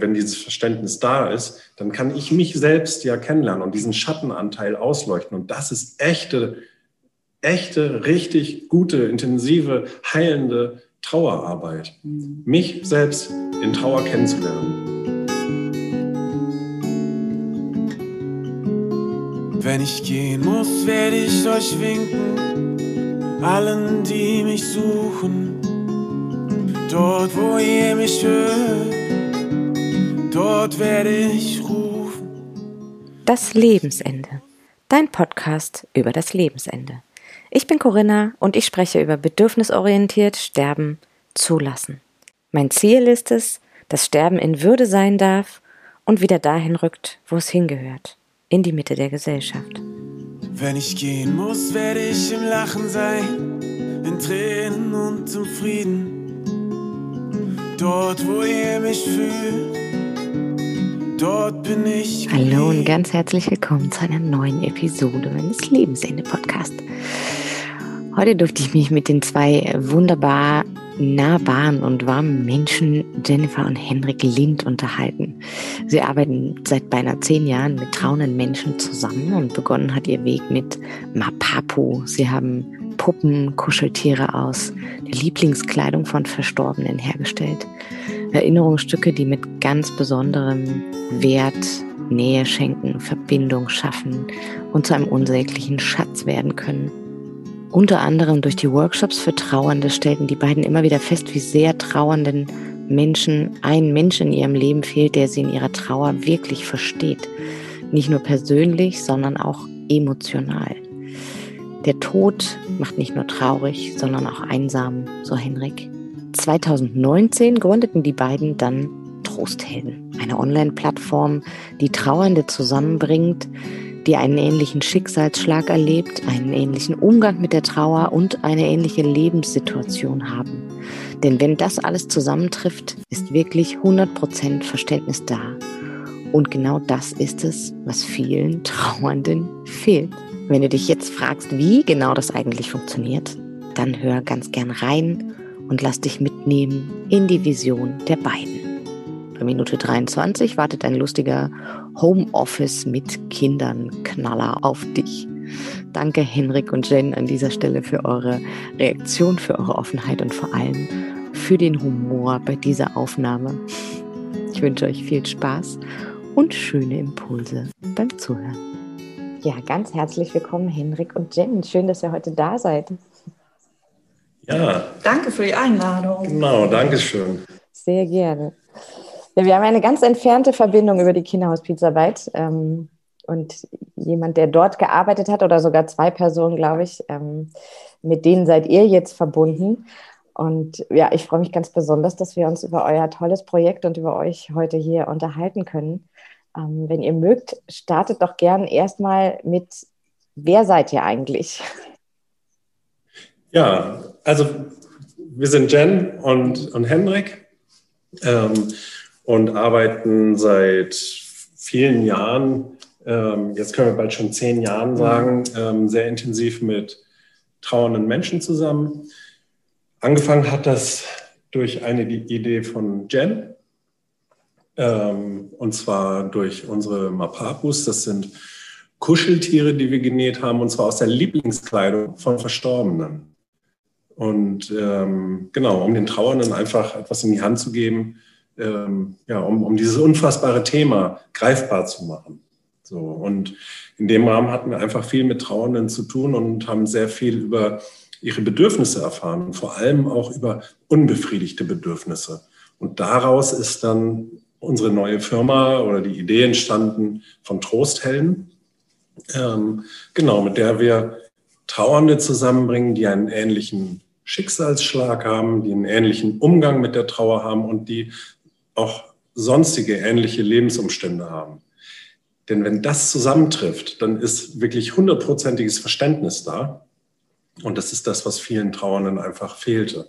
wenn dieses Verständnis da ist, dann kann ich mich selbst ja kennenlernen und diesen Schattenanteil ausleuchten. Und das ist echte, echte, richtig gute, intensive, heilende Trauerarbeit. Mich selbst in Trauer kennenzulernen. Wenn ich gehen muss, werde ich euch winken, allen, die mich suchen. Dort, wo ihr mich hört, dort werde ich rufen. Das Lebensende. Dein Podcast über das Lebensende. Ich bin Corinna und ich spreche über bedürfnisorientiert Sterben zulassen. Mein Ziel ist es, dass Sterben in Würde sein darf und wieder dahin rückt, wo es hingehört, in die Mitte der Gesellschaft. Wenn ich gehen muss, werde ich im Lachen sein, in Tränen und im Frieden. Dort, wo ihr mich fühlt, dort bin ich. Hallo und ganz herzlich willkommen zu einer neuen Episode meines Lebensende-Podcasts. Heute durfte ich mich mit den zwei wunderbar nahbaren und warmen Menschen Jennifer und Henrik Lind unterhalten. Sie arbeiten seit beinahe zehn Jahren mit trauenden Menschen zusammen und begonnen hat ihr Weg mit Mapapu. Sie haben Puppen, Kuscheltiere aus der Lieblingskleidung von Verstorbenen hergestellt. Erinnerungsstücke, die mit ganz besonderem Wert Nähe schenken, Verbindung schaffen und zu einem unsäglichen Schatz werden können. Unter anderem durch die Workshops für Trauernde stellten die beiden immer wieder fest, wie sehr trauernden Menschen ein Mensch in ihrem Leben fehlt, der sie in ihrer Trauer wirklich versteht. Nicht nur persönlich, sondern auch emotional. Der Tod macht nicht nur traurig, sondern auch einsam, so Henrik. 2019 gründeten die beiden dann Trosthelden, eine Online-Plattform, die Trauernde zusammenbringt, die einen ähnlichen Schicksalsschlag erlebt, einen ähnlichen Umgang mit der Trauer und eine ähnliche Lebenssituation haben. Denn wenn das alles zusammentrifft, ist wirklich 100% Verständnis da. Und genau das ist es, was vielen Trauernden fehlt. Wenn du dich jetzt fragst, wie genau das eigentlich funktioniert, dann hör ganz gern rein und lass dich mitnehmen in die Vision der beiden. Bei Minute 23 wartet ein lustiger Homeoffice mit Kindern Knaller auf dich. Danke Henrik und Jen an dieser Stelle für eure Reaktion, für eure Offenheit und vor allem für den Humor bei dieser Aufnahme. Ich wünsche euch viel Spaß und schöne Impulse beim Zuhören. Ja, ganz herzlich willkommen, Henrik und Jen. Schön, dass ihr heute da seid. Ja. Danke für die Einladung. Genau, danke schön. Sehr gerne. Ja, wir haben eine ganz entfernte Verbindung über die Kinderhospizarbeit. Ähm, und jemand, der dort gearbeitet hat, oder sogar zwei Personen, glaube ich, ähm, mit denen seid ihr jetzt verbunden. Und ja, ich freue mich ganz besonders, dass wir uns über euer tolles Projekt und über euch heute hier unterhalten können. Ähm, wenn ihr mögt, startet doch gern erstmal mit, wer seid ihr eigentlich? Ja, also wir sind Jen und, und Henrik ähm, und arbeiten seit vielen Jahren, ähm, jetzt können wir bald schon zehn Jahren sagen, ähm, sehr intensiv mit trauernden Menschen zusammen. Angefangen hat das durch eine Idee von Jen, ähm, und zwar durch unsere Mapapus. Das sind Kuscheltiere, die wir genäht haben, und zwar aus der Lieblingskleidung von Verstorbenen. Und ähm, genau, um den Trauernden einfach etwas in die Hand zu geben, ähm, ja, um, um dieses unfassbare Thema greifbar zu machen. So, und in dem Rahmen hatten wir einfach viel mit Trauernden zu tun und haben sehr viel über ihre Bedürfnisse erfahren und vor allem auch über unbefriedigte Bedürfnisse. Und daraus ist dann unsere neue Firma oder die Idee entstanden von Trosthelden. Ähm, genau, mit der wir Trauernde zusammenbringen, die einen ähnlichen Schicksalsschlag haben, die einen ähnlichen Umgang mit der Trauer haben und die auch sonstige ähnliche Lebensumstände haben. Denn wenn das zusammentrifft, dann ist wirklich hundertprozentiges Verständnis da. Und das ist das, was vielen Trauernden einfach fehlte.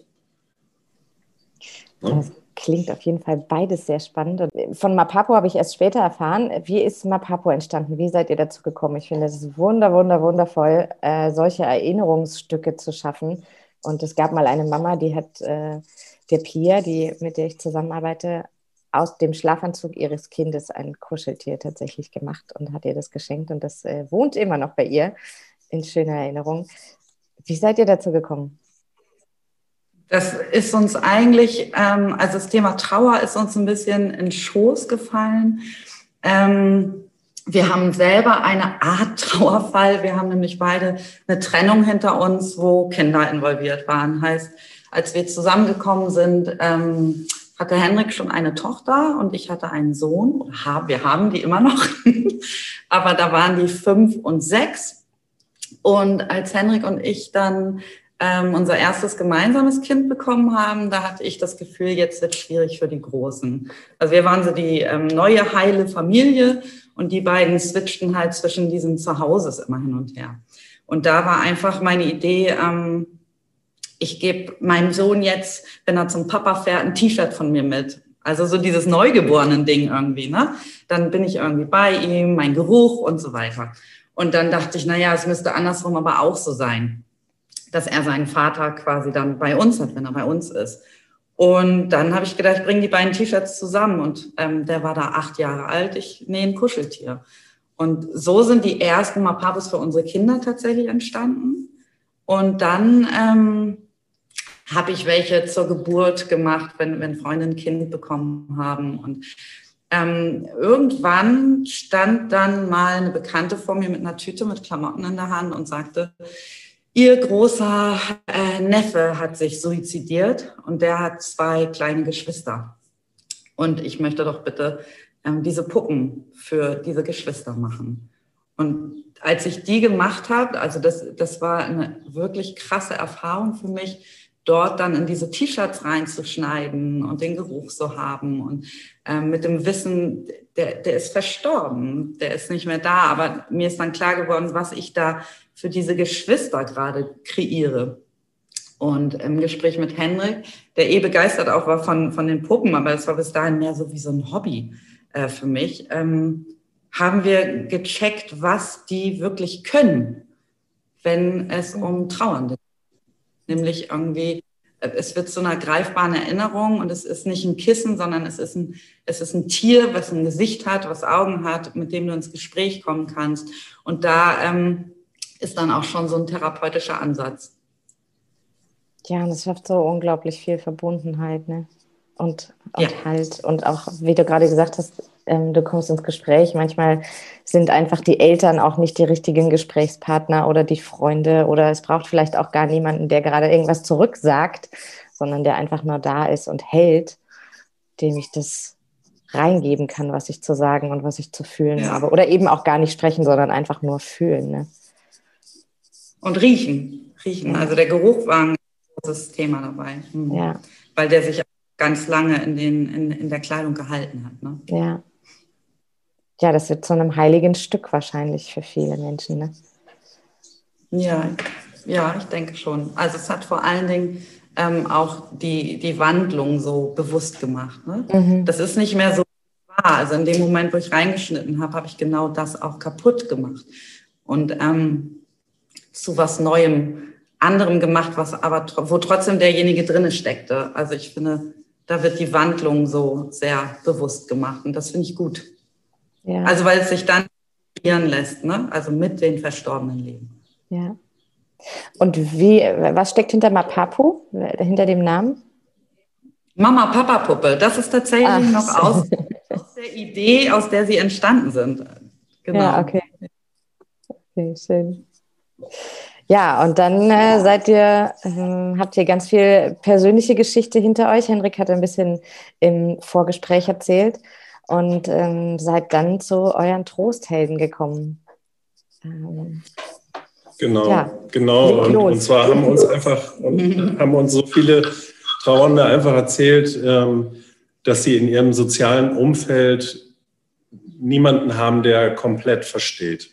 Ne? klingt auf jeden Fall beides sehr spannend. Von Mapapo habe ich erst später erfahren. Wie ist Mapapo entstanden? Wie seid ihr dazu gekommen? Ich finde es wunder, wunder, wundervoll, äh, solche Erinnerungsstücke zu schaffen. Und es gab mal eine Mama, die hat äh, der Pia, die, mit der ich zusammenarbeite, aus dem Schlafanzug ihres Kindes ein Kuscheltier tatsächlich gemacht und hat ihr das geschenkt und das äh, wohnt immer noch bei ihr in schöner Erinnerung. Wie seid ihr dazu gekommen? Das ist uns eigentlich, ähm, also das Thema Trauer ist uns ein bisschen in Schoß gefallen. Ähm, wir haben selber eine Art Trauerfall. Wir haben nämlich beide eine Trennung hinter uns, wo Kinder involviert waren. Heißt, als wir zusammengekommen sind, ähm, hatte Henrik schon eine Tochter und ich hatte einen Sohn. Wir haben die immer noch. Aber da waren die fünf und sechs. Und als Henrik und ich dann ähm, unser erstes gemeinsames Kind bekommen haben, da hatte ich das Gefühl, jetzt wird schwierig für die Großen. Also wir waren so die ähm, neue heile Familie und die beiden switchten halt zwischen diesen Zuhauses immer hin und her. Und da war einfach meine Idee, ähm, ich gebe meinem Sohn jetzt, wenn er zum Papa fährt, ein T-Shirt von mir mit. Also so dieses Neugeborenen-Ding irgendwie, ne? Dann bin ich irgendwie bei ihm, mein Geruch und so weiter. Und dann dachte ich, na ja, es müsste andersrum aber auch so sein dass er seinen Vater quasi dann bei uns hat, wenn er bei uns ist. Und dann habe ich gedacht, ich bringe die beiden T-Shirts zusammen. Und ähm, der war da acht Jahre alt. Ich nähe ein Kuscheltier. Und so sind die ersten Mapapos für unsere Kinder tatsächlich entstanden. Und dann ähm, habe ich welche zur Geburt gemacht, wenn, wenn Freunde ein Kind bekommen haben. Und ähm, irgendwann stand dann mal eine Bekannte vor mir mit einer Tüte mit Klamotten in der Hand und sagte, Ihr großer äh, Neffe hat sich suizidiert und der hat zwei kleine Geschwister. Und ich möchte doch bitte ähm, diese Puppen für diese Geschwister machen. Und als ich die gemacht habe, also das, das war eine wirklich krasse Erfahrung für mich, dort dann in diese T-Shirts reinzuschneiden und den Geruch so haben und ähm, mit dem Wissen, der, der ist verstorben, der ist nicht mehr da, aber mir ist dann klar geworden, was ich da für diese Geschwister gerade kreiere. Und im Gespräch mit Henrik, der eh begeistert auch war von, von den Puppen, aber es war bis dahin mehr so wie so ein Hobby äh, für mich, ähm, haben wir gecheckt, was die wirklich können, wenn es um Trauernde geht. Nämlich irgendwie, es wird zu einer greifbaren Erinnerung und es ist nicht ein Kissen, sondern es ist ein, es ist ein Tier, was ein Gesicht hat, was Augen hat, mit dem du ins Gespräch kommen kannst. Und da ähm, ist dann auch schon so ein therapeutischer Ansatz. Ja, und es schafft so unglaublich viel Verbundenheit, ne? Und, und ja. halt, und auch, wie du gerade gesagt hast, ähm, du kommst ins Gespräch. Manchmal sind einfach die Eltern auch nicht die richtigen Gesprächspartner oder die Freunde oder es braucht vielleicht auch gar niemanden, der gerade irgendwas zurücksagt, sondern der einfach nur da ist und hält, dem ich das reingeben kann, was ich zu sagen und was ich zu fühlen ja. habe. Oder eben auch gar nicht sprechen, sondern einfach nur fühlen. Ne? Und riechen. Riechen. Also der Geruch war ein großes Thema dabei. Mhm. Ja. Weil der sich ganz lange in, den, in, in der Kleidung gehalten hat. Ne? Ja. Ja, das wird zu einem heiligen Stück wahrscheinlich für viele Menschen. Ne? Ja, ja, ich denke schon. Also es hat vor allen Dingen ähm, auch die, die Wandlung so bewusst gemacht. Ne? Mhm. Das ist nicht mehr so wahr. Also in dem Moment, wo ich reingeschnitten habe, habe ich genau das auch kaputt gemacht. Und ähm, zu was Neuem, anderem gemacht, was aber wo trotzdem derjenige drinne steckte. Also ich finde, da wird die Wandlung so sehr bewusst gemacht und das finde ich gut. Ja. Also weil es sich dann lässt, ne? also mit den verstorbenen Leben. Ja. Und wie, was steckt hinter Mapapu, hinter dem Namen? Mama-Papa-Puppe, das ist tatsächlich Ach. noch aus, aus, der Idee, aus der sie entstanden sind. Genau. Ja, okay. Okay, schön. Ja, und dann äh, seid ihr, äh, habt ihr ganz viel persönliche Geschichte hinter euch. Henrik hat ein bisschen im Vorgespräch erzählt und ähm, seid dann zu euren Trosthelden gekommen. Ähm, genau, ja, genau. Und, und, zwar haben uns einfach, haben uns so viele Trauernde einfach erzählt, ähm, dass sie in ihrem sozialen Umfeld niemanden haben, der komplett versteht.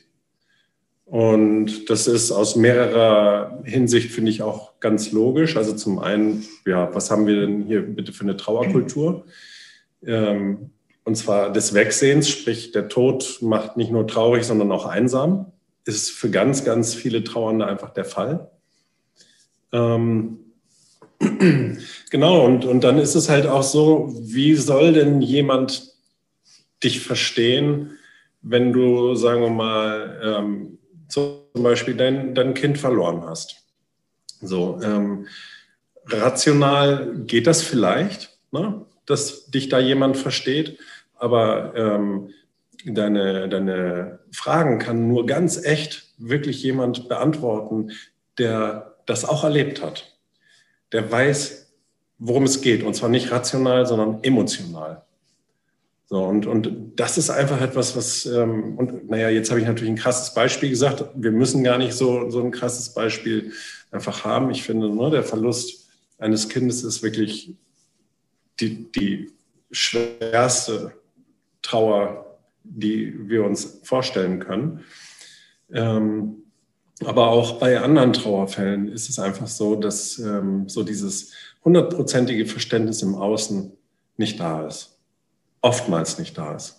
Und das ist aus mehrerer Hinsicht, finde ich, auch ganz logisch. Also zum einen, ja, was haben wir denn hier bitte für eine Trauerkultur? Ähm, und zwar des Wegsehens, sprich der Tod macht nicht nur traurig, sondern auch einsam. Ist für ganz, ganz viele Trauernde einfach der Fall. Ähm, Genau, und, und dann ist es halt auch so, wie soll denn jemand dich verstehen, wenn du, sagen wir mal, ähm, zum Beispiel dein, dein Kind verloren hast? So, ähm, rational geht das vielleicht, ne? dass dich da jemand versteht, aber ähm, deine, deine Fragen kann nur ganz echt wirklich jemand beantworten, der das auch erlebt hat. Der weiß, worum es geht. Und zwar nicht rational, sondern emotional. So, und, und das ist einfach etwas, was, ähm, und naja, jetzt habe ich natürlich ein krasses Beispiel gesagt. Wir müssen gar nicht so, so ein krasses Beispiel einfach haben. Ich finde, ne, der Verlust eines Kindes ist wirklich die, die schwerste Trauer, die wir uns vorstellen können. Ähm, aber auch bei anderen Trauerfällen ist es einfach so, dass ähm, so dieses hundertprozentige Verständnis im Außen nicht da ist oftmals nicht da ist.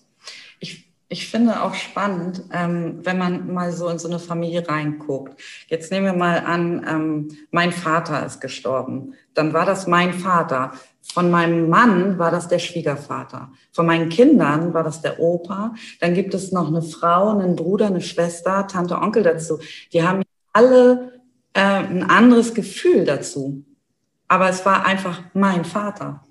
Ich, finde auch spannend, ähm, wenn man mal so in so eine Familie reinguckt. Jetzt nehmen wir mal an, ähm, mein Vater ist gestorben. Dann war das mein Vater. Von meinem Mann war das der Schwiegervater. Von meinen Kindern war das der Opa. Dann gibt es noch eine Frau, einen Bruder, eine Schwester, Tante, Onkel dazu. Die haben alle äh, ein anderes Gefühl dazu. Aber es war einfach mein Vater.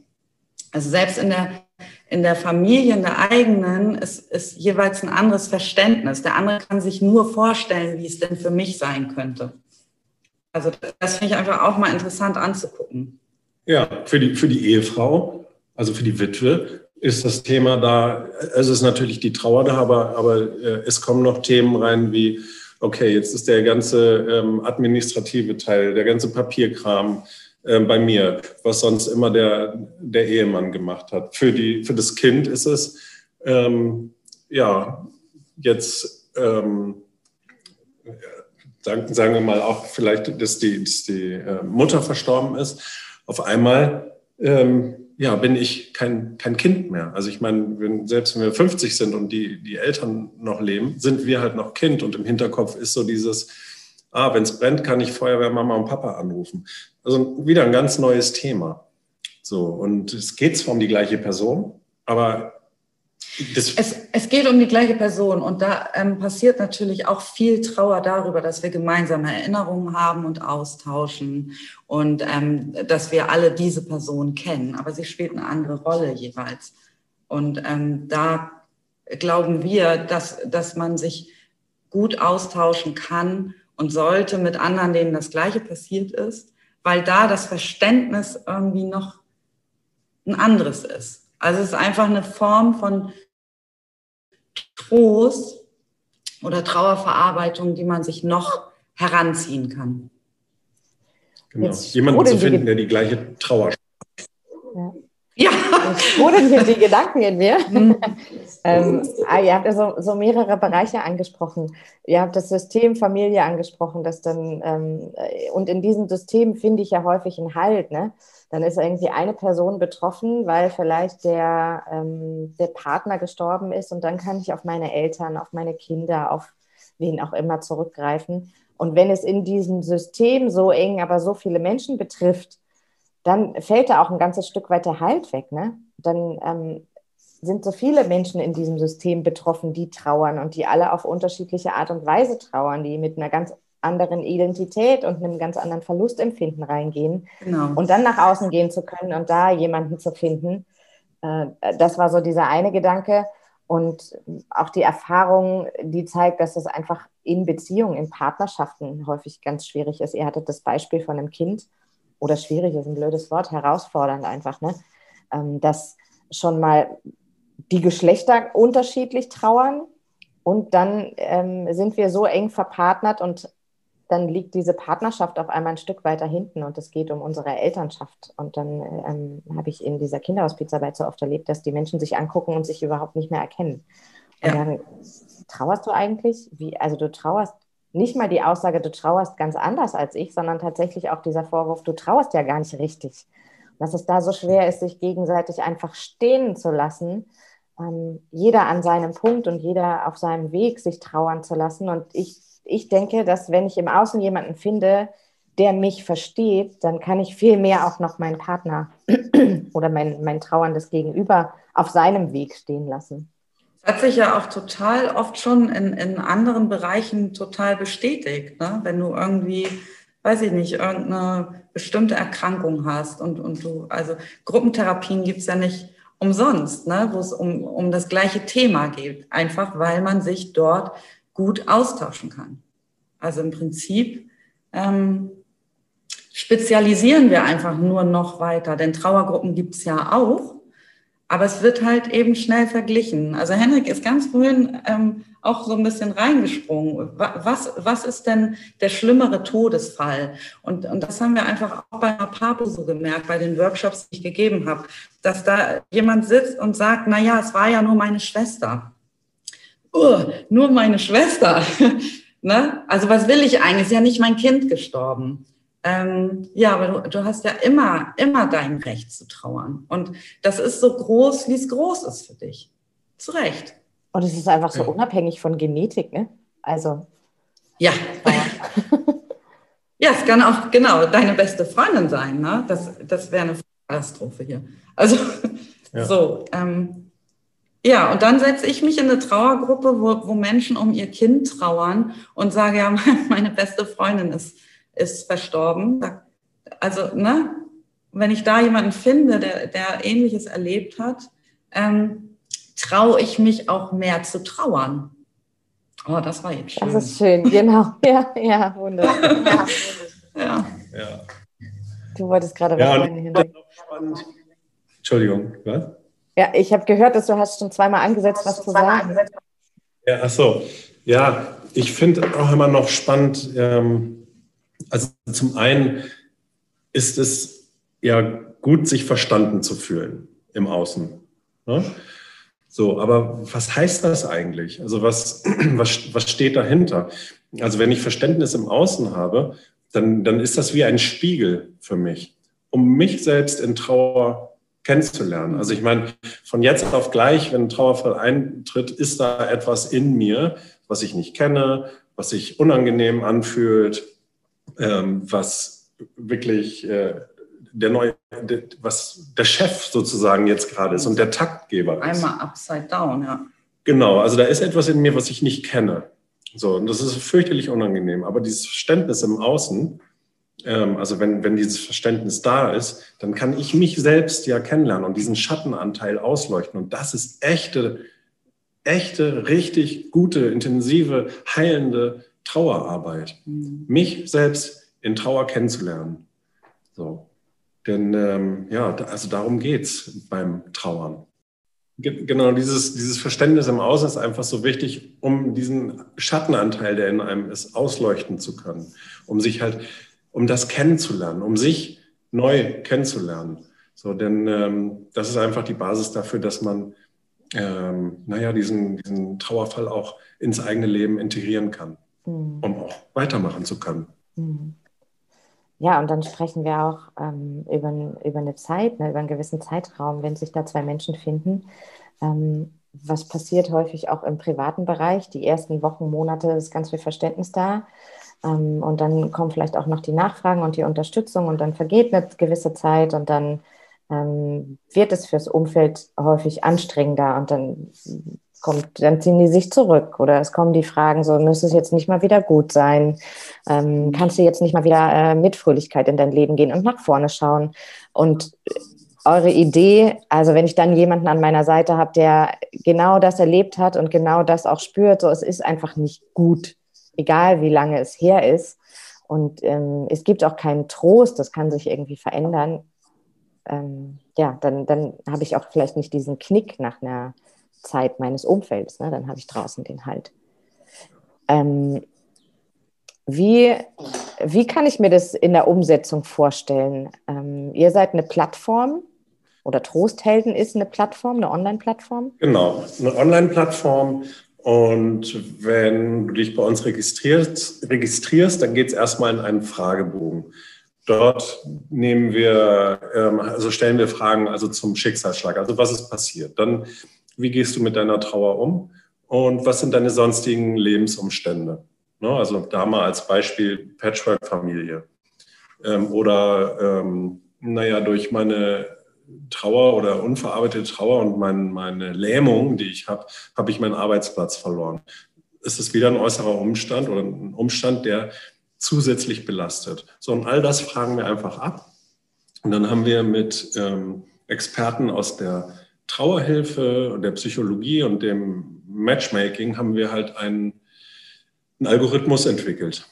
Also selbst in der in der Familie, in der eigenen, ist, ist jeweils ein anderes Verständnis. Der andere kann sich nur vorstellen, wie es denn für mich sein könnte. Also das finde ich einfach auch mal interessant anzugucken. Ja, für die, für die Ehefrau, also für die Witwe, ist das Thema da, es ist natürlich die Trauer da, aber, aber äh, es kommen noch Themen rein wie, okay, jetzt ist der ganze ähm, administrative Teil, der ganze Papierkram, äh, bei mir, was sonst immer der, der Ehemann gemacht hat. Für, die, für das Kind ist es, ähm, ja, jetzt, ähm, sagen, sagen wir mal auch vielleicht, dass die, dass die äh, Mutter verstorben ist. Auf einmal ähm, ja, bin ich kein, kein Kind mehr. Also ich meine, wenn, selbst wenn wir 50 sind und die, die Eltern noch leben, sind wir halt noch Kind und im Hinterkopf ist so dieses, ah, wenn es brennt, kann ich Feuerwehr Mama und Papa anrufen. Also wieder ein ganz neues Thema. So, und es geht zwar um die gleiche Person, aber es, es, geht um die gleiche Person und da ähm, passiert natürlich auch viel Trauer darüber, dass wir gemeinsame Erinnerungen haben und austauschen und ähm, dass wir alle diese Person kennen, aber sie spielt eine andere Rolle jeweils. Und ähm, da glauben wir, dass, dass man sich gut austauschen kann und sollte mit anderen, denen das Gleiche passiert ist, weil da das Verständnis irgendwie noch ein anderes ist. Also es ist einfach eine Form von Trost oder Trauerverarbeitung, die man sich noch heranziehen kann. Genau. Jemanden zu finden, der die gleiche Trauer ja. Sprudeln hier die Gedanken in mir. Mhm. ähm, ah, ihr habt ja so, so, mehrere Bereiche angesprochen. Ihr habt das System Familie angesprochen, das dann, ähm, und in diesem System finde ich ja häufig einen Halt. Ne? Dann ist irgendwie eine Person betroffen, weil vielleicht der, ähm, der Partner gestorben ist und dann kann ich auf meine Eltern, auf meine Kinder, auf wen auch immer zurückgreifen. Und wenn es in diesem System so eng, aber so viele Menschen betrifft, dann fällt da auch ein ganzes Stück weit der Halt weg. Ne? Dann ähm, sind so viele Menschen in diesem System betroffen, die trauern und die alle auf unterschiedliche Art und Weise trauern, die mit einer ganz anderen Identität und einem ganz anderen Verlustempfinden reingehen. Genau. Und dann nach außen gehen zu können und da jemanden zu finden, äh, das war so dieser eine Gedanke. Und auch die Erfahrung, die zeigt, dass es einfach in Beziehungen, in Partnerschaften häufig ganz schwierig ist. Ihr hattet das Beispiel von einem Kind, oder schwierig ist ein blödes Wort, herausfordernd einfach, ne? Ähm, dass schon mal die Geschlechter unterschiedlich trauern und dann ähm, sind wir so eng verpartnert und dann liegt diese Partnerschaft auf einmal ein Stück weiter hinten und es geht um unsere Elternschaft. Und dann ähm, habe ich in dieser Kinderhospizarbeit so oft erlebt, dass die Menschen sich angucken und sich überhaupt nicht mehr erkennen. Und ja. dann trauerst du eigentlich? Wie, also du trauerst nicht mal die Aussage, du trauerst ganz anders als ich, sondern tatsächlich auch dieser Vorwurf, du trauerst ja gar nicht richtig. Dass es da so schwer ist, sich gegenseitig einfach stehen zu lassen, ähm, jeder an seinem Punkt und jeder auf seinem Weg sich trauern zu lassen. Und ich, ich denke, dass wenn ich im Außen jemanden finde, der mich versteht, dann kann ich viel mehr auch noch meinen Partner oder mein, mein trauerndes Gegenüber auf seinem Weg stehen lassen. Hat sich ja auch total oft schon in, in anderen Bereichen total bestätigt. Ne? Wenn du irgendwie, weiß ich nicht, irgendeine bestimmte Erkrankung hast und, und du, also Gruppentherapien gibt es ja nicht umsonst, ne? wo es um, um das gleiche Thema geht, einfach weil man sich dort gut austauschen kann. Also im Prinzip ähm, spezialisieren wir einfach nur noch weiter, denn Trauergruppen gibt es ja auch, aber es wird halt eben schnell verglichen. Also Henrik ist ganz vorhin ähm, auch so ein bisschen reingesprungen. Was, was ist denn der schlimmere Todesfall? Und, und das haben wir einfach auch bei Papo so gemerkt, bei den Workshops, die ich gegeben habe, dass da jemand sitzt und sagt, na ja, es war ja nur meine Schwester. Uh, nur meine Schwester. ne? Also was will ich eigentlich? Ist ja nicht mein Kind gestorben. Ähm, ja, aber du, du, hast ja immer, immer dein Recht zu trauern. Und das ist so groß, wie es groß ist für dich. Zu Recht. Und es ist einfach so ja. unabhängig von Genetik, ne? Also. Ja. ja, es kann auch genau deine beste Freundin sein, ne? Das, das wäre eine Katastrophe hier. Also, ja. so. Ähm, ja, und dann setze ich mich in eine Trauergruppe, wo, wo Menschen um ihr Kind trauern und sage, ja, meine beste Freundin ist ist verstorben. Also, ne, wenn ich da jemanden finde, der, der Ähnliches erlebt hat, ähm, traue ich mich auch mehr zu trauern. Oh, das war jetzt schön. Das ist schön, genau. Ja, ja, wunderbar. ja. ja. ja. Du wolltest gerade was ja. Entschuldigung, was? Ja, ich habe gehört, dass du hast schon zweimal angesetzt, was zu sagen. Ja, ach so. Ja, ich finde auch immer noch spannend, ähm, also zum einen ist es ja gut, sich verstanden zu fühlen im Außen. Ne? So, aber was heißt das eigentlich? Also was, was, was steht dahinter? Also wenn ich Verständnis im Außen habe, dann, dann ist das wie ein Spiegel für mich, um mich selbst in Trauer kennenzulernen. Also ich meine, von jetzt auf gleich, wenn ein Trauerfall eintritt, ist da etwas in mir, was ich nicht kenne, was sich unangenehm anfühlt, ähm, was wirklich äh, der neue, der, was der Chef sozusagen jetzt gerade ist und der Taktgeber ist. Einmal upside down, ja. Genau, also da ist etwas in mir, was ich nicht kenne. So, und das ist fürchterlich unangenehm. Aber dieses Verständnis im Außen, ähm, also wenn, wenn dieses Verständnis da ist, dann kann ich mich selbst ja kennenlernen und diesen Schattenanteil ausleuchten. Und das ist echte, echte, richtig gute, intensive, heilende Trauerarbeit, mhm. mich selbst in Trauer kennenzulernen. So. Denn ähm, ja, also darum geht es beim Trauern. Genau, dieses, dieses Verständnis im Außen ist einfach so wichtig, um diesen Schattenanteil, der in einem ist, ausleuchten zu können, um sich halt, um das kennenzulernen, um sich neu kennenzulernen. So, denn ähm, das ist einfach die Basis dafür, dass man, ähm, naja, diesen, diesen Trauerfall auch ins eigene Leben integrieren kann mhm. um auch weitermachen zu können. Mhm. Ja, und dann sprechen wir auch ähm, über, über eine Zeit, ne, über einen gewissen Zeitraum, wenn sich da zwei Menschen finden. Ähm, was passiert häufig auch im privaten Bereich? Die ersten Wochen, Monate ist ganz viel Verständnis da. Ähm, und dann kommen vielleicht auch noch die Nachfragen und die Unterstützung und dann vergeht eine gewisse Zeit und dann ähm, wird es fürs Umfeld häufig anstrengender und dann kommt, dann ziehen die sich zurück. Oder es kommen die Fragen, so müsste es jetzt nicht mal wieder gut sein, ähm, kannst du jetzt nicht mal wieder äh, mit Fröhlichkeit in dein Leben gehen und nach vorne schauen? Und eure Idee, also wenn ich dann jemanden an meiner Seite habe, der genau das erlebt hat und genau das auch spürt, so es ist einfach nicht gut, egal wie lange es her ist. Und ähm, es gibt auch keinen Trost, das kann sich irgendwie verändern. Ähm, ja, dann, dann habe ich auch vielleicht nicht diesen Knick nach einer Zeit meines Umfelds. Ne? Dann habe ich draußen den Halt. Ähm, wie, wie kann ich mir das in der Umsetzung vorstellen? Ähm, ihr seid eine Plattform oder Trosthelden ist eine Plattform, eine Online-Plattform? Genau, eine Online-Plattform. Und wenn du dich bei uns registrierst, registrierst dann geht es erstmal in einen Fragebogen. Dort nehmen wir, ähm, also stellen wir Fragen also zum Schicksalsschlag, also was ist passiert. Dann wie gehst du mit deiner Trauer um und was sind deine sonstigen Lebensumstände? Ne, also da mal als Beispiel Patchwork-Familie. ähm, oder ähm, naja, durch meine Trauer oder unverarbeitete Trauer und mein, meine Lähmung, die ich habe, habe ich meinen Arbeitsplatz verloren. Es ist wieder ein äußerer Umstand oder ein Umstand, der zusätzlich belastet. So, und all das fragen wir einfach ab. Und dann haben wir mit ähm, Experten aus der Trauerhilfe und der Psychologie und dem Matchmaking haben wir halt einen, einen Algorithmus entwickelt,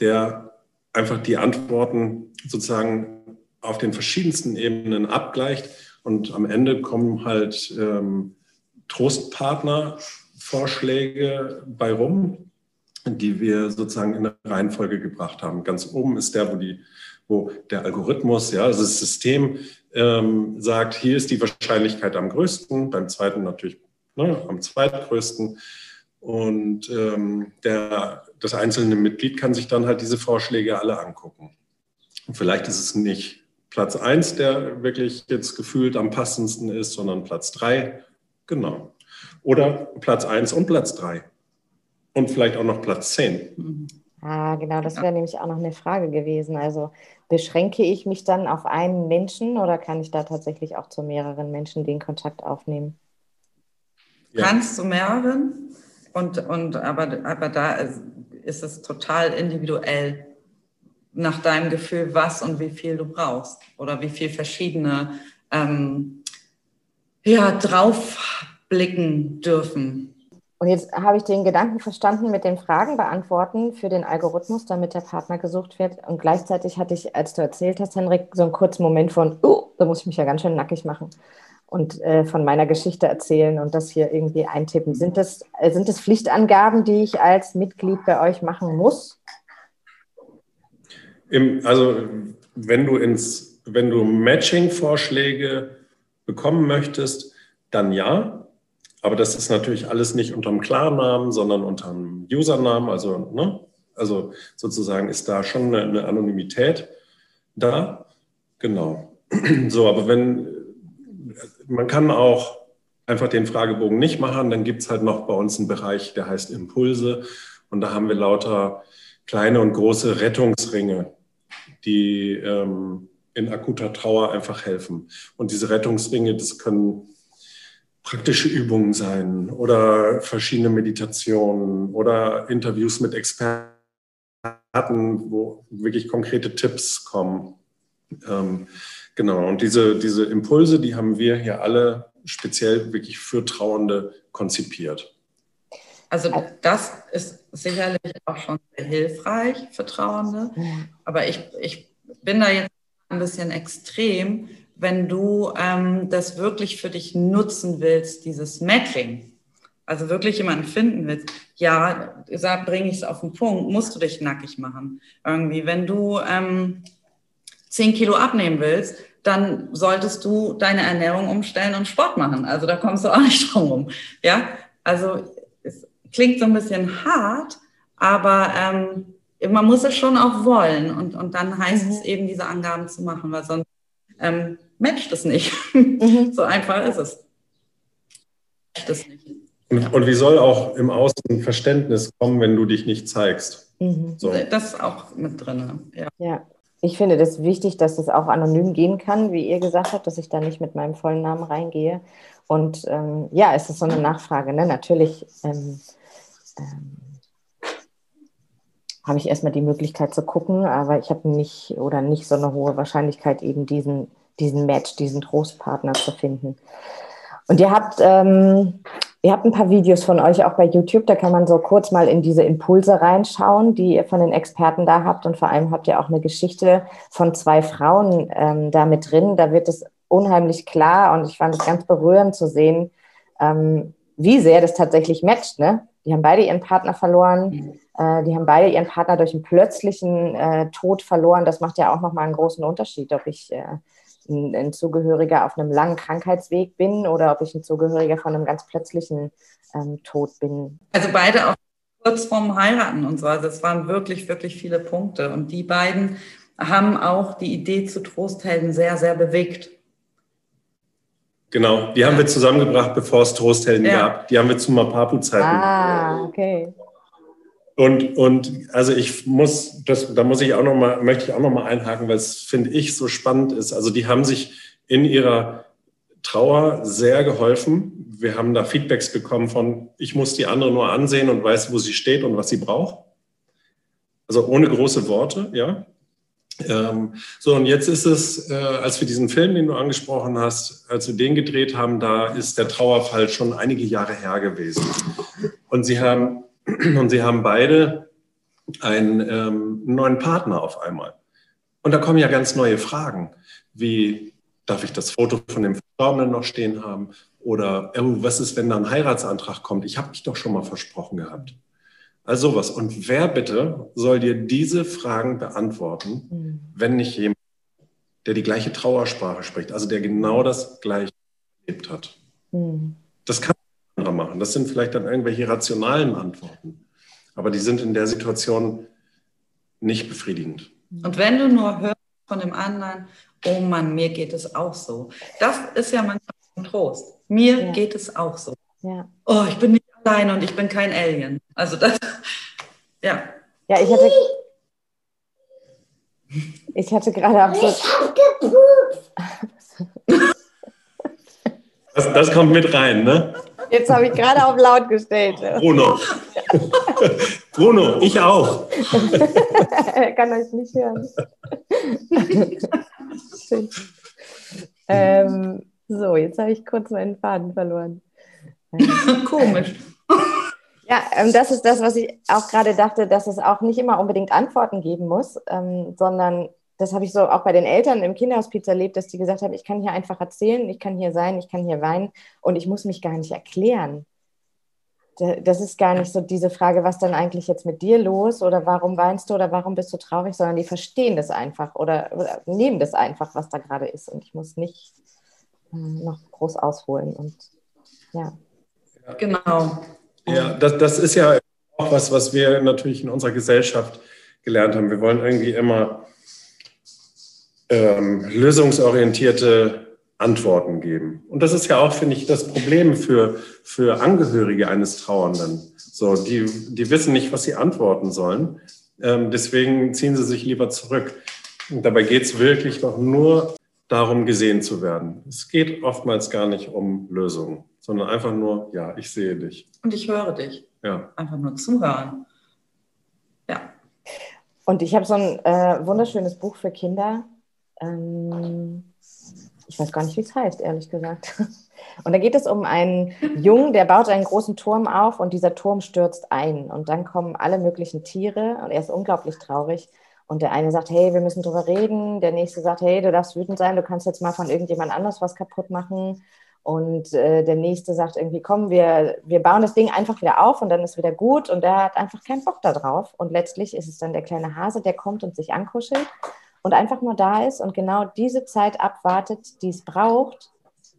der einfach die Antworten sozusagen auf den verschiedensten Ebenen abgleicht und am Ende kommen halt ähm, Trostpartner-Vorschläge bei rum, die wir sozusagen in eine Reihenfolge gebracht haben. Ganz oben ist der, wo, die, wo der Algorithmus, ja, also das System ähm, sagt, hier ist die Wahrscheinlichkeit am größten, beim zweiten natürlich ne, am zweitgrößten. Und ähm, der, das einzelne Mitglied kann sich dann halt diese Vorschläge alle angucken. Und vielleicht ist es nicht Platz 1, der wirklich jetzt gefühlt am passendsten ist, sondern Platz 3. Genau. Oder Platz 1 und Platz 3 und vielleicht auch noch Platz 10. Ah, genau, das wäre nämlich auch noch eine Frage gewesen. Also beschränke ich mich dann auf einen Menschen oder kann ich da tatsächlich auch zu mehreren Menschen den Kontakt aufnehmen? Ja. Kannst zu mehreren, und, und aber, aber da ist es total individuell nach deinem Gefühl, was und wie viel du brauchst oder wie viel verschiedene ähm, ja, draufblicken dürfen. Und jetzt habe ich den Gedanken verstanden mit den Fragen beantworten für den Algorithmus, damit der Partner gesucht wird. Und gleichzeitig hatte ich, als du erzählt hast, Henrik, so einen kurzen Moment von, oh, da muss ich mich ja ganz schön nackig machen und äh, von meiner Geschichte erzählen und das hier irgendwie eintippen. Sind das, äh, sind das Pflichtangaben, die ich als Mitglied bei euch machen muss? Im, also wenn du ins, wenn du Matching-Vorschläge bekommen möchtest, dann ja. Aber das ist natürlich alles nicht unter dem Klarnamen, sondern unter einem Usernamen. Also, ne? also sozusagen ist da schon eine, eine Anonymität da. Genau. So, aber wenn man kann auch einfach den Fragebogen nicht machen, dann gibt es halt noch bei uns einen Bereich, der heißt Impulse. Und da haben wir lauter kleine und große Rettungsringe, die ähm, in akuter Trauer einfach helfen. Und diese Rettungsringe, das können praktische Übungen sein oder verschiedene Meditationen oder Interviews mit Experten, wo wirklich konkrete Tipps kommen. Ähm, genau, und diese, diese Impulse, die haben wir hier alle speziell wirklich für Trauernde konzipiert. Also das ist sicherlich auch schon sehr hilfreich für Trauernde, aber ich, ich bin da jetzt ein bisschen extrem, wenn du ähm, das wirklich für dich nutzen willst, dieses Matching, also wirklich jemanden finden willst, ja, bringe ich es auf den Punkt, musst du dich nackig machen. Irgendwie, wenn du ähm, 10 Kilo abnehmen willst, dann solltest du deine Ernährung umstellen und Sport machen. Also da kommst du auch nicht drum rum. Ja, also es klingt so ein bisschen hart, aber ähm, man muss es schon auch wollen und, und dann heißt es eben, diese Angaben zu machen, weil sonst ähm, matcht es nicht. Mhm. so einfach ist es. Matcht es nicht. Und, und, wie soll auch im Außen Verständnis kommen, wenn du dich nicht zeigst? Mhm. So. Das ist auch mit drin. Ja. ja. Ich finde das wichtig, dass es auch anonym gehen kann, wie ihr gesagt habt, dass ich da nicht mit meinem vollen Namen reingehe. Und ähm, ja, es ist so eine Nachfrage. Ne? Natürlich ähm, ähm, habe ich erstmal die Möglichkeit zu gucken, aber ich habe nicht oder nicht so eine hohe Wahrscheinlichkeit, eben diesen diesen Match, diesen Trostpartner zu finden. Und ihr habt, ähm, ihr habt ein paar Videos von euch auch bei YouTube, da kann man so kurz mal in diese Impulse reinschauen, die ihr von den Experten da habt. Und vor allem habt ihr auch eine Geschichte von zwei Frauen ähm, da mit drin. Da wird es unheimlich klar und ich fand es ganz berührend zu sehen, ähm, wie sehr das tatsächlich matcht. Ne? Die haben beide ihren Partner verloren. Mhm. Äh, die haben beide ihren Partner durch einen plötzlichen äh, Tod verloren. Das macht ja auch nochmal einen großen Unterschied, ob ich äh, ein, ein, Zugehöriger auf einem langen Krankheitsweg bin oder ob ich ein Zugehöriger von einem ganz plötzlichen ähm, Tod bin. Also beide auch kurz vorm Heiraten und so. Also es waren wirklich, wirklich viele Punkte. Und die beiden haben auch die Idee zu Trosthelden sehr, sehr bewegt. Genau, die haben wir zusammengebracht, bevor es Trosthelden ja. gab. Die haben wir zu Mapapu-Zeiten. Ah, okay. Und, und also ich muss, das, da muss ich auch noch mal, möchte ich auch noch mal einhaken, weil es finde ich so spannend ist. Also die haben sich in ihrer Trauer sehr geholfen. Wir haben da Feedbacks bekommen von, ich muss die andere nur ansehen und weiß, wo sie steht und was sie braucht. Also ohne große Worte, ja. Ähm, so, und jetzt ist es, äh, als wir diesen Film, den du angesprochen hast, als wir den gedreht haben, da ist der Trauerfall schon einige Jahre her gewesen. Und sie haben, und sie haben beide einen ähm, neuen Partner auf einmal. Und da kommen ja ganz neue Fragen, wie darf ich das Foto von dem Verstorbenen noch stehen haben? Oder oh, was ist, wenn da ein Heiratsantrag kommt? Ich habe mich doch schon mal versprochen gehabt. Also sowas. Und wer bitte soll dir diese Fragen beantworten, mhm. wenn nicht jemand, der die gleiche Trauersprache spricht, also der genau das gleiche erlebt hat? Mhm. Das kann ein anderer machen. Das sind vielleicht dann irgendwelche rationalen Antworten. Aber die sind in der Situation nicht befriedigend. Und wenn du nur hörst von dem anderen, oh Mann, mir geht es auch so. Das ist ja manchmal ein Trost. Mir ja. geht es auch so. Ja. Oh, ich bin nicht allein und ich bin kein Alien. Also das, ja. Ja, ich hatte, ich hatte gerade absolut. Das, das kommt mit rein, ne? Jetzt habe ich gerade auf laut gestellt. Bruno. Bruno, ich auch. er kann euch nicht hören. ähm, so, jetzt habe ich kurz meinen Faden verloren. Komisch. Ja, ähm, das ist das, was ich auch gerade dachte, dass es auch nicht immer unbedingt Antworten geben muss, ähm, sondern das habe ich so auch bei den Eltern im Kinderhospiz erlebt, dass die gesagt haben, ich kann hier einfach erzählen, ich kann hier sein, ich kann hier weinen und ich muss mich gar nicht erklären. Das ist gar nicht so diese Frage, was dann eigentlich jetzt mit dir los oder warum weinst du oder warum bist du traurig, sondern die verstehen das einfach oder, oder nehmen das einfach, was da gerade ist und ich muss nicht äh, noch groß ausholen und ja. Genau. Ja, das, das ist ja auch was, was wir natürlich in unserer Gesellschaft gelernt haben. Wir wollen irgendwie immer ähm, lösungsorientierte Antworten geben. Und das ist ja auch, finde ich, das Problem für, für Angehörige eines Trauernden. So, die, die wissen nicht, was sie antworten sollen. Ähm, deswegen ziehen sie sich lieber zurück. Und dabei geht es wirklich doch nur darum, gesehen zu werden. Es geht oftmals gar nicht um Lösungen, sondern einfach nur, ja, ich sehe dich. Und ich höre dich. Ja. Einfach nur zuhören. Ja. Und ich habe so ein äh, wunderschönes Buch für Kinder, ähm, ich weiß gar nicht, wie es heißt, ehrlich gesagt. Und da geht es um einen Jungen, der baut einen großen Turm auf und dieser Turm stürzt ein. Und dann kommen alle möglichen Tiere und er ist unglaublich traurig. Und der eine sagt, hey, wir müssen drüber reden. Der nächste sagt, hey, du darfst wütend sein, du kannst jetzt mal von irgendjemand anders was kaputt machen. Und äh, der nächste sagt irgendwie, komm, wir, wir bauen das Ding einfach wieder auf und dann ist wieder gut. Und der hat einfach keinen Bock da drauf. Und letztlich ist es dann der kleine Hase, der kommt und sich ankuschelt und einfach nur da ist und genau diese Zeit abwartet, die es braucht,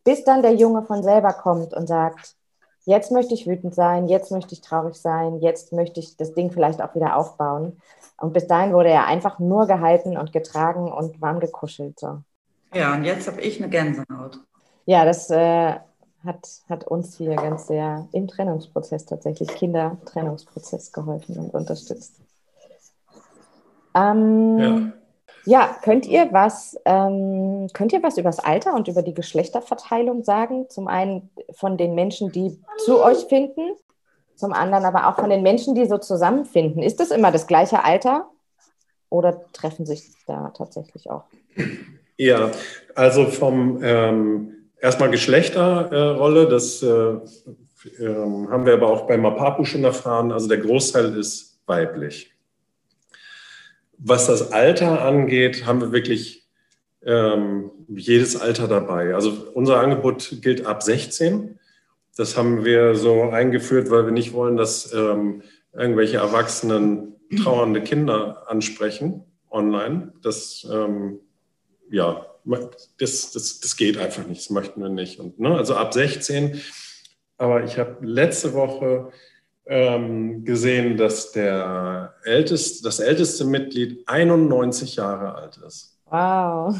bis dann der Junge von selber kommt und sagt, jetzt möchte ich wütend sein, jetzt möchte ich traurig sein, jetzt möchte ich das Ding vielleicht auch wieder aufbauen. Und bis dahin wurde er einfach nur gehalten und getragen und warm gekuschelt. So. Ja, und jetzt habe ich eine Gänsehaut. Ja, das äh, hat, hat uns hier ganz sehr im Trennungsprozess tatsächlich, Kindertrennungsprozess geholfen und unterstützt. Ähm, ja. Ja, könnt ihr was, ähm, könnt ihr was über das Alter und über die Geschlechterverteilung sagen? Zum einen von den Menschen, die zu euch finden, zum anderen aber auch von den Menschen, die so zusammenfinden. Ist das immer das gleiche Alter oder treffen sich da tatsächlich auch? Ja, also vom ähm, erstmal Geschlechterrolle, äh, das äh, äh, haben wir aber auch bei Mapapu schon erfahren. Also der Großteil ist weiblich. Was das Alter angeht, haben wir wirklich ähm, jedes Alter dabei. Also unser Angebot gilt ab 16. Das haben wir so eingeführt, weil wir nicht wollen, dass ähm, irgendwelche Erwachsenen trauernde Kinder ansprechen online. Das, ähm, ja, das, das, das geht einfach nicht, das möchten wir nicht. Und, ne, also ab 16. Aber ich habe letzte Woche ähm, gesehen, dass der älteste, das älteste Mitglied 91 Jahre alt ist. Wow.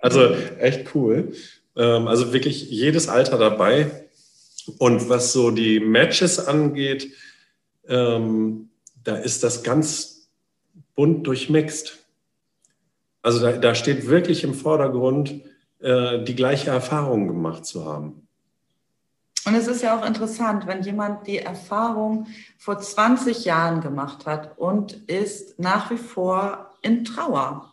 Also echt cool. Ähm, also wirklich jedes Alter dabei. Und was so die Matches angeht, ähm, da ist das ganz bunt durchmixt. Also da, da steht wirklich im Vordergrund, äh, die gleiche Erfahrung gemacht zu haben. Und es ist ja auch interessant, wenn jemand die Erfahrung vor 20 Jahren gemacht hat und ist nach wie vor in Trauer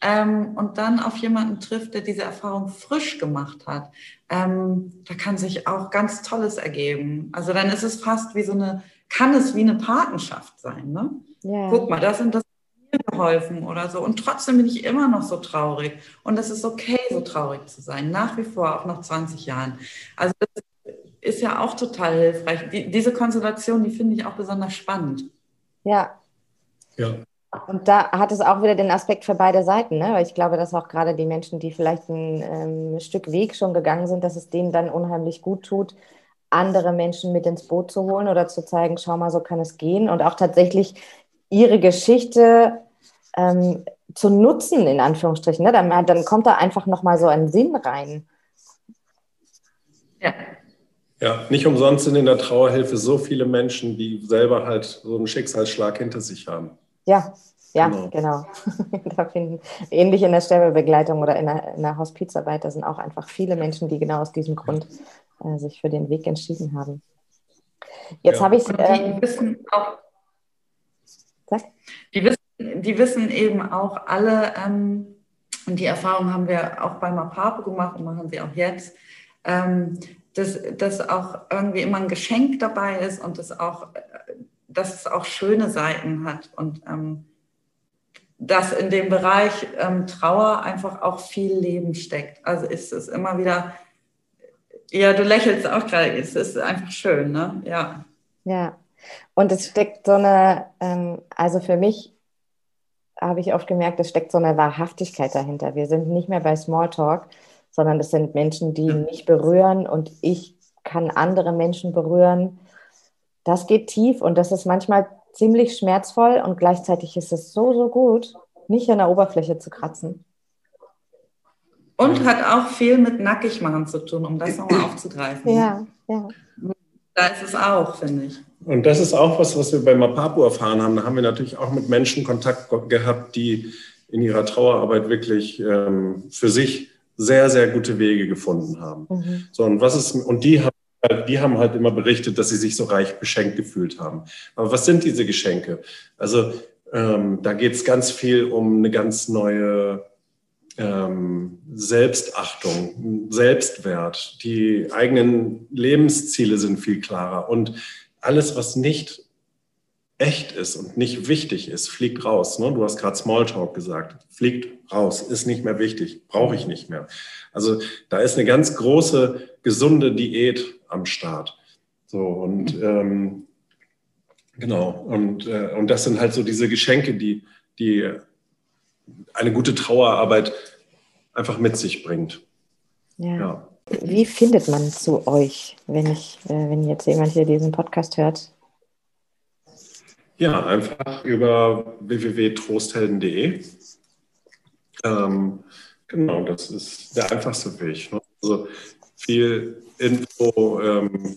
ähm, und dann auf jemanden trifft, der diese Erfahrung frisch gemacht hat, ähm, da kann sich auch ganz Tolles ergeben. Also dann ist es fast wie so eine, kann es wie eine Patenschaft sein. Ne? Ja. Guck mal, das sind das geholfen oder so. Und trotzdem bin ich immer noch so traurig. Und es ist okay, so traurig zu sein, nach wie vor, auch nach 20 Jahren. Also das ist ja auch total hilfreich. Die, diese Konstellation, die finde ich auch besonders spannend. Ja. Ja. Und da hat es auch wieder den Aspekt für beide Seiten, ne? weil ich glaube, dass auch gerade die Menschen, die vielleicht ein ähm, Stück Weg schon gegangen sind, dass es denen dann unheimlich gut tut, andere Menschen mit ins Boot zu holen oder zu zeigen, schau mal, so kann es gehen und auch tatsächlich ihre Geschichte ähm, zu nutzen, in Anführungsstrichen. Ne? Dann, dann kommt da einfach nochmal so ein Sinn rein. Ja. Ja, nicht umsonst sind in der Trauerhilfe so viele Menschen, die selber halt so einen Schicksalsschlag hinter sich haben. Ja, ja, genau. genau. da finden, ähnlich in der Sterbebegleitung oder in der, in der, Hospizarbeit, da sind auch einfach viele Menschen, die genau aus diesem Grund äh, sich für den Weg entschieden haben. Jetzt ja. habe ich. Ähm, die wissen auch. Sag? Die wissen, die wissen eben auch alle, ähm, und die Erfahrung haben wir auch bei Mapapo gemacht und machen sie auch jetzt, ähm, dass, dass auch irgendwie immer ein Geschenk dabei ist und dass auch dass es auch schöne Seiten hat und ähm, dass in dem Bereich ähm, Trauer einfach auch viel Leben steckt. Also ist es immer wieder, ja, du lächelst auch gerade, es ist einfach schön, ne? Ja. Ja, und es steckt so eine, ähm, also für mich habe ich oft gemerkt, es steckt so eine Wahrhaftigkeit dahinter. Wir sind nicht mehr bei Smalltalk, sondern es sind Menschen, die mich berühren und ich kann andere Menschen berühren das geht tief und das ist manchmal ziemlich schmerzvoll und gleichzeitig ist es so, so gut, nicht an der Oberfläche zu kratzen. Und hat auch viel mit Nackigmachen zu tun, um das nochmal aufzugreifen. Ja, ja. Da ist es auch, finde ich. Und das ist auch was, was wir bei Mapapu erfahren haben. Da haben wir natürlich auch mit Menschen Kontakt gehabt, die in ihrer Trauerarbeit wirklich ähm, für sich sehr, sehr gute Wege gefunden haben. Mhm. So, und, was ist, und die haben die haben halt immer berichtet, dass sie sich so reich beschenkt gefühlt haben. Aber was sind diese Geschenke? Also ähm, da geht es ganz viel um eine ganz neue ähm, Selbstachtung, Selbstwert. Die eigenen Lebensziele sind viel klarer und alles, was nicht echt ist und nicht wichtig ist, fliegt raus. Ne? Du hast gerade Smalltalk gesagt, fliegt raus, ist nicht mehr wichtig, brauche ich nicht mehr. Also da ist eine ganz große, gesunde Diät am Start. So und ähm, genau, und, äh, und das sind halt so diese Geschenke, die, die eine gute Trauerarbeit einfach mit sich bringt. Ja. ja. Wie findet man zu euch, wenn ich, äh, wenn jetzt jemand hier diesen Podcast hört? Ja, einfach über www.trosthelden.de. Ähm, genau, das ist der einfachste Weg. Ne? Also viel Info ähm,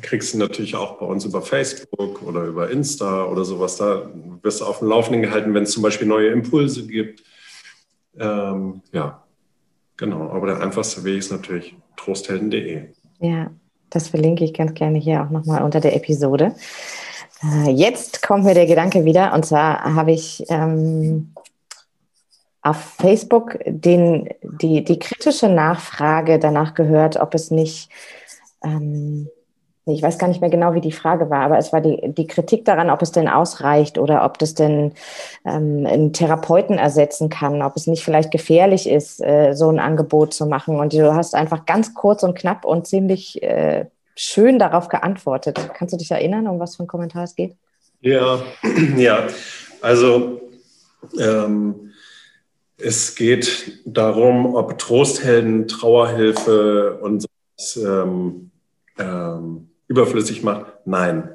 kriegst du natürlich auch bei uns über Facebook oder über Insta oder sowas. Da wirst du auf dem Laufenden gehalten, wenn es zum Beispiel neue Impulse gibt. Ähm, ja, genau. Aber der einfachste Weg ist natürlich trosthelden.de. Ja, das verlinke ich ganz gerne hier auch nochmal unter der Episode. Äh, jetzt kommt mir der Gedanke wieder, und zwar habe ich ähm, auf Facebook den, die, die kritische Nachfrage danach gehört, ob es nicht, ähm, ich weiß gar nicht mehr genau, wie die Frage war, aber es war die, die Kritik daran, ob es denn ausreicht oder ob das denn ähm, einen Therapeuten ersetzen kann, ob es nicht vielleicht gefährlich ist, äh, so ein Angebot zu machen. Und du hast einfach ganz kurz und knapp und ziemlich äh, schön darauf geantwortet. Kannst du dich erinnern, um was für ein Kommentar es geht? Ja, ja. Also ähm, es geht darum, ob Trosthelden, Trauerhilfe und sowas ähm, ähm, überflüssig macht. Nein.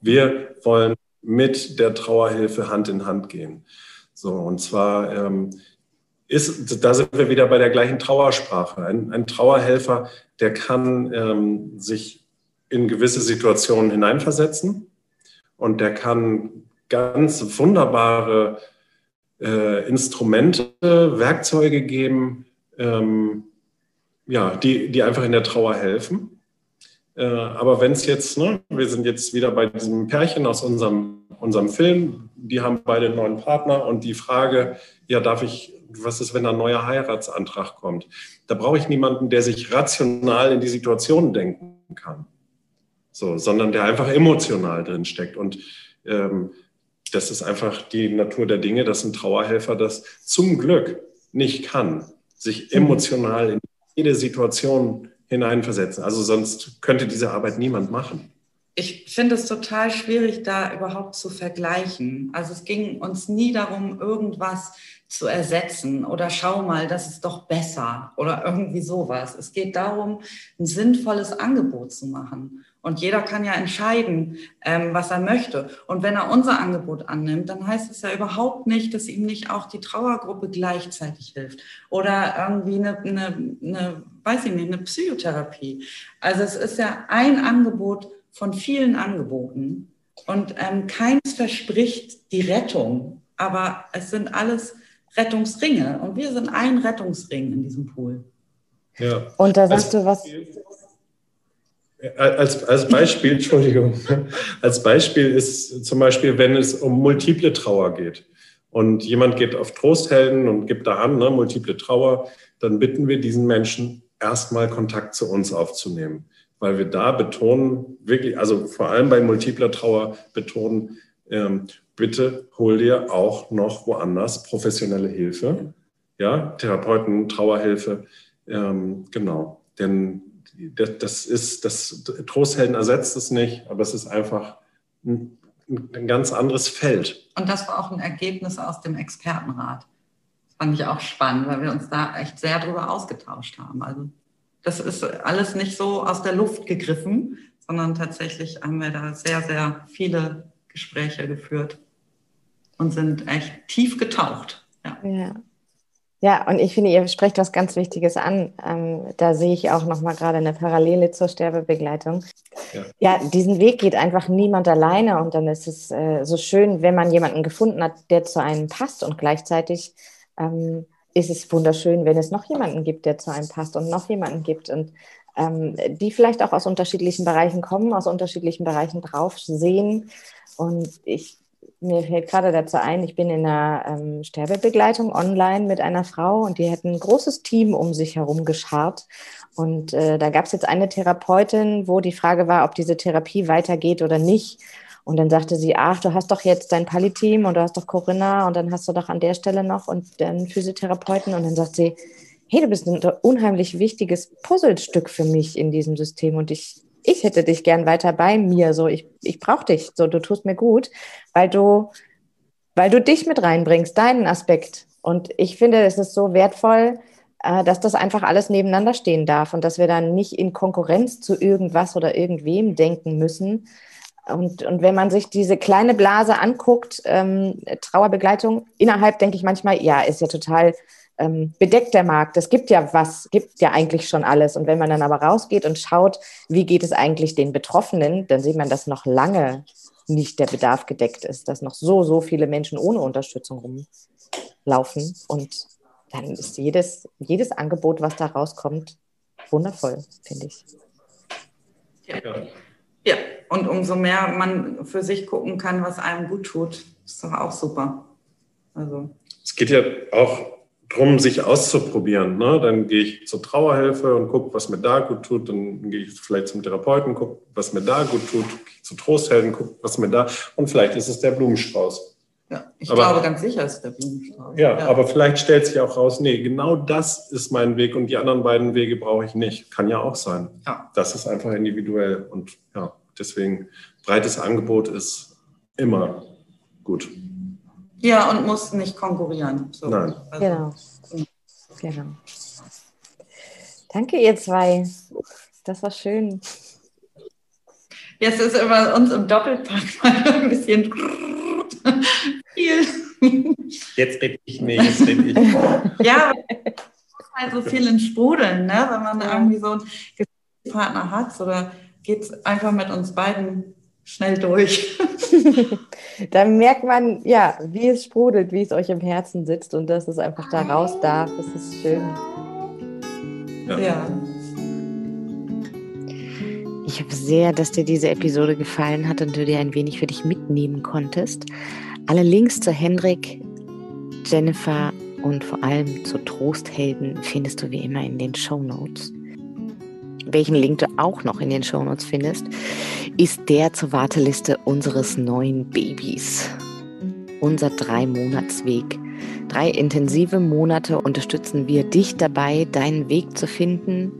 Wir wollen mit der Trauerhilfe Hand in Hand gehen. So, und zwar ähm, ist, da sind wir wieder bei der gleichen Trauersprache. Ein, ein Trauerhelfer, der kann ähm, sich in gewisse Situationen hineinversetzen und der kann ganz wunderbare äh, Instrumente, Werkzeuge geben, ähm, ja, die, die einfach in der Trauer helfen. Äh, aber wenn es jetzt, ne, wir sind jetzt wieder bei diesem Pärchen aus unserem, unserem Film, die haben beide einen neuen Partner und die Frage, ja, darf ich, was ist, wenn ein neuer Heiratsantrag kommt? Da brauche ich niemanden, der sich rational in die Situation denken kann, so, sondern der einfach emotional drin steckt. Und ähm, das ist einfach die Natur der Dinge, dass ein Trauerhelfer das zum Glück nicht kann, sich mhm. emotional in jede Situation hineinversetzen. Also sonst könnte diese Arbeit niemand machen. Ich finde es total schwierig, da überhaupt zu vergleichen. Also es ging uns nie darum, irgendwas zu ersetzen oder schau mal, das ist doch besser oder irgendwie sowas. Es geht darum, ein sinnvolles Angebot zu machen. Und jeder kann ja entscheiden, ähm, was er möchte. Und wenn er unser Angebot annimmt, dann heißt es ja überhaupt nicht, dass ihm nicht auch die Trauergruppe gleichzeitig hilft oder irgendwie eine, eine, eine weiß ich nicht, eine Psychotherapie. Also es ist ja ein Angebot von vielen Angeboten und ähm, keins verspricht die Rettung, aber es sind alles Rettungsringe und wir sind ein Rettungsring in diesem Pool. Ja. Und da sagst als, du was. Als, als Beispiel, Entschuldigung, als Beispiel ist zum Beispiel, wenn es um multiple Trauer geht und jemand geht auf Trosthelden und gibt da an, ne, multiple Trauer, dann bitten wir diesen Menschen erstmal Kontakt zu uns aufzunehmen, weil wir da betonen, wirklich, also vor allem bei multipler Trauer betonen, ähm, bitte hol dir auch noch woanders professionelle Hilfe, ja, Therapeuten, Trauerhilfe, ähm, genau, denn das, das ist, das Trosthelden ersetzt es nicht, aber es ist einfach ein, ein ganz anderes Feld. Und das war auch ein Ergebnis aus dem Expertenrat. Das fand ich auch spannend, weil wir uns da echt sehr drüber ausgetauscht haben. Also das ist alles nicht so aus der Luft gegriffen, sondern tatsächlich haben wir da sehr, sehr viele Gespräche geführt und sind echt tief getaucht. Ja. ja. Ja, und ich finde, ihr sprecht was ganz Wichtiges an. Ähm, da sehe ich auch nochmal gerade eine Parallele zur Sterbebegleitung. Ja. ja. diesen Weg geht einfach niemand alleine und dann ist es äh, so schön, wenn man jemanden gefunden hat, der zu einem passt und gleichzeitig ähm, ist es wunderschön, wenn es noch jemanden gibt, der zu einem passt und noch jemanden gibt und ähm, die vielleicht auch aus unterschiedlichen Bereichen kommen, aus unterschiedlichen Bereichen drauf sehen. Und ich mir fällt gerade dazu ein, ich bin in einer ähm, Sterbebegleitung online mit einer Frau und die hat ein großes Team um sich herum geschart. Und äh, da gab es jetzt eine Therapeutin, wo die Frage war, ob diese Therapie weitergeht oder nicht. Und dann sagte sie, ach, du hast doch jetzt dein Pali-Team und du hast doch Corinna und dann hast du doch an der Stelle noch und den Physiotherapeuten. Und dann sagt sie, hey, du bist ein unheimlich wichtiges Puzzlestück für mich in diesem System und ich ich hätte dich gern weiter bei mir, so ich, ich brauche dich, so du tust mir gut, weil du, weil du dich mit reinbringst, deinen Aspekt. Und ich finde, es ist so wertvoll, äh, dass das einfach alles nebeneinander stehen darf und dass wir dann nicht in Konkurrenz zu irgendwas oder irgendwem denken müssen. Und, und wenn man sich diese kleine Blase anguckt, ähm, Trauerbegleitung, innerhalb denke ich manchmal, ja, ist ja total ähm, bedeckt der Markt. Es gibt ja was, gibt ja eigentlich schon alles. Und wenn man dann aber rausgeht und schaut, wie geht es eigentlich den Betroffenen, dann sieht man, dass noch lange nicht der Bedarf gedeckt ist, dass noch so, so viele Menschen ohne Unterstützung rumlaufen. Und dann ist jedes, jedes Angebot, was da rauskommt, wundervoll, finde ich. Ja. ja, und umso mehr man für sich gucken kann, was einem gut tut, ist doch auch super. Also. Es geht ja auch drum, sich auszuprobieren. Ne? Dann gehe ich zur Trauerhilfe und gucke, was mir da gut tut. Dann gehe ich vielleicht zum Therapeuten, gucke, was mir da gut tut. Gehe zu Trosthelden, gucke, was mir da. Und vielleicht ist es der Blumenstrauß. Ja, ich aber, glaube ganz sicher ist der Blumenstrauß. Ja, ja, aber vielleicht stellt sich auch raus, nee, genau das ist mein Weg und die anderen beiden Wege brauche ich nicht. Kann ja auch sein. Ja. Das ist einfach individuell und ja, deswegen breites Angebot ist immer gut. Ja, und muss nicht konkurrieren. So. Nein. Also, genau. genau. Danke, ihr zwei. Das war schön. Jetzt ist über uns im Doppelpack mal ein bisschen viel. Jetzt rede ich nicht, jetzt rede ich. ja, halt so viel in Sprudeln, ne? wenn man irgendwie so einen Partner hat oder geht es einfach mit uns beiden schnell durch. da merkt man, ja, wie es sprudelt, wie es euch im Herzen sitzt und dass es einfach da raus darf. Das ist schön. ja. ja. Ich hoffe sehr, dass dir diese Episode gefallen hat und du dir ein wenig für dich mitnehmen konntest. Alle Links zu Hendrik, Jennifer und vor allem zu Trosthelden findest du wie immer in den Show Notes. Welchen Link du auch noch in den Show Notes findest, ist der zur Warteliste unseres neuen Babys. Unser Drei-Monats-Weg. Drei intensive Monate unterstützen wir dich dabei, deinen Weg zu finden,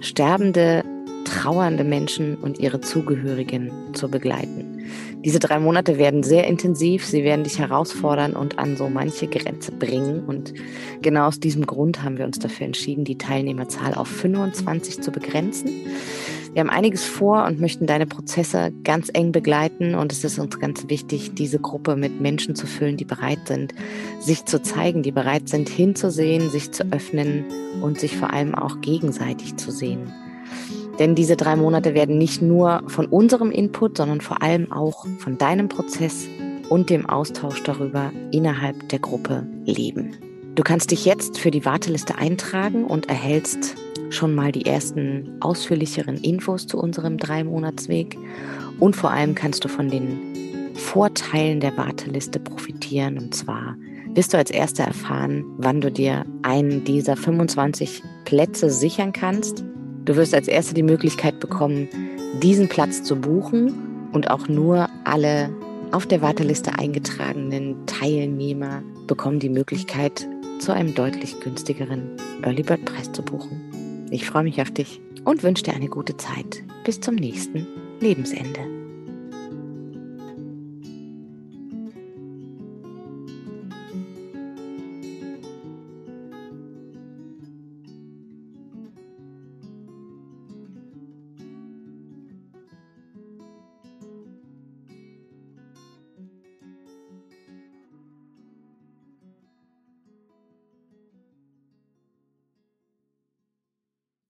Sterbende trauernde Menschen und ihre Zugehörigen zu begleiten. Diese drei Monate werden sehr intensiv, sie werden dich herausfordern und an so manche Grenze bringen. Und genau aus diesem Grund haben wir uns dafür entschieden, die Teilnehmerzahl auf 25 zu begrenzen. Wir haben einiges vor und möchten deine Prozesse ganz eng begleiten. Und es ist uns ganz wichtig, diese Gruppe mit Menschen zu füllen, die bereit sind, sich zu zeigen, die bereit sind, hinzusehen, sich zu öffnen und sich vor allem auch gegenseitig zu sehen. Denn diese drei Monate werden nicht nur von unserem Input, sondern vor allem auch von deinem Prozess und dem Austausch darüber innerhalb der Gruppe leben. Du kannst dich jetzt für die Warteliste eintragen und erhältst schon mal die ersten ausführlicheren Infos zu unserem Drei-Monats-Weg. Und vor allem kannst du von den Vorteilen der Warteliste profitieren. Und zwar wirst du als Erster erfahren, wann du dir einen dieser 25 Plätze sichern kannst Du wirst als Erste die Möglichkeit bekommen, diesen Platz zu buchen und auch nur alle auf der Warteliste eingetragenen Teilnehmer bekommen die Möglichkeit, zu einem deutlich günstigeren Early Bird Preis zu buchen. Ich freue mich auf dich und wünsche dir eine gute Zeit. Bis zum nächsten Lebensende.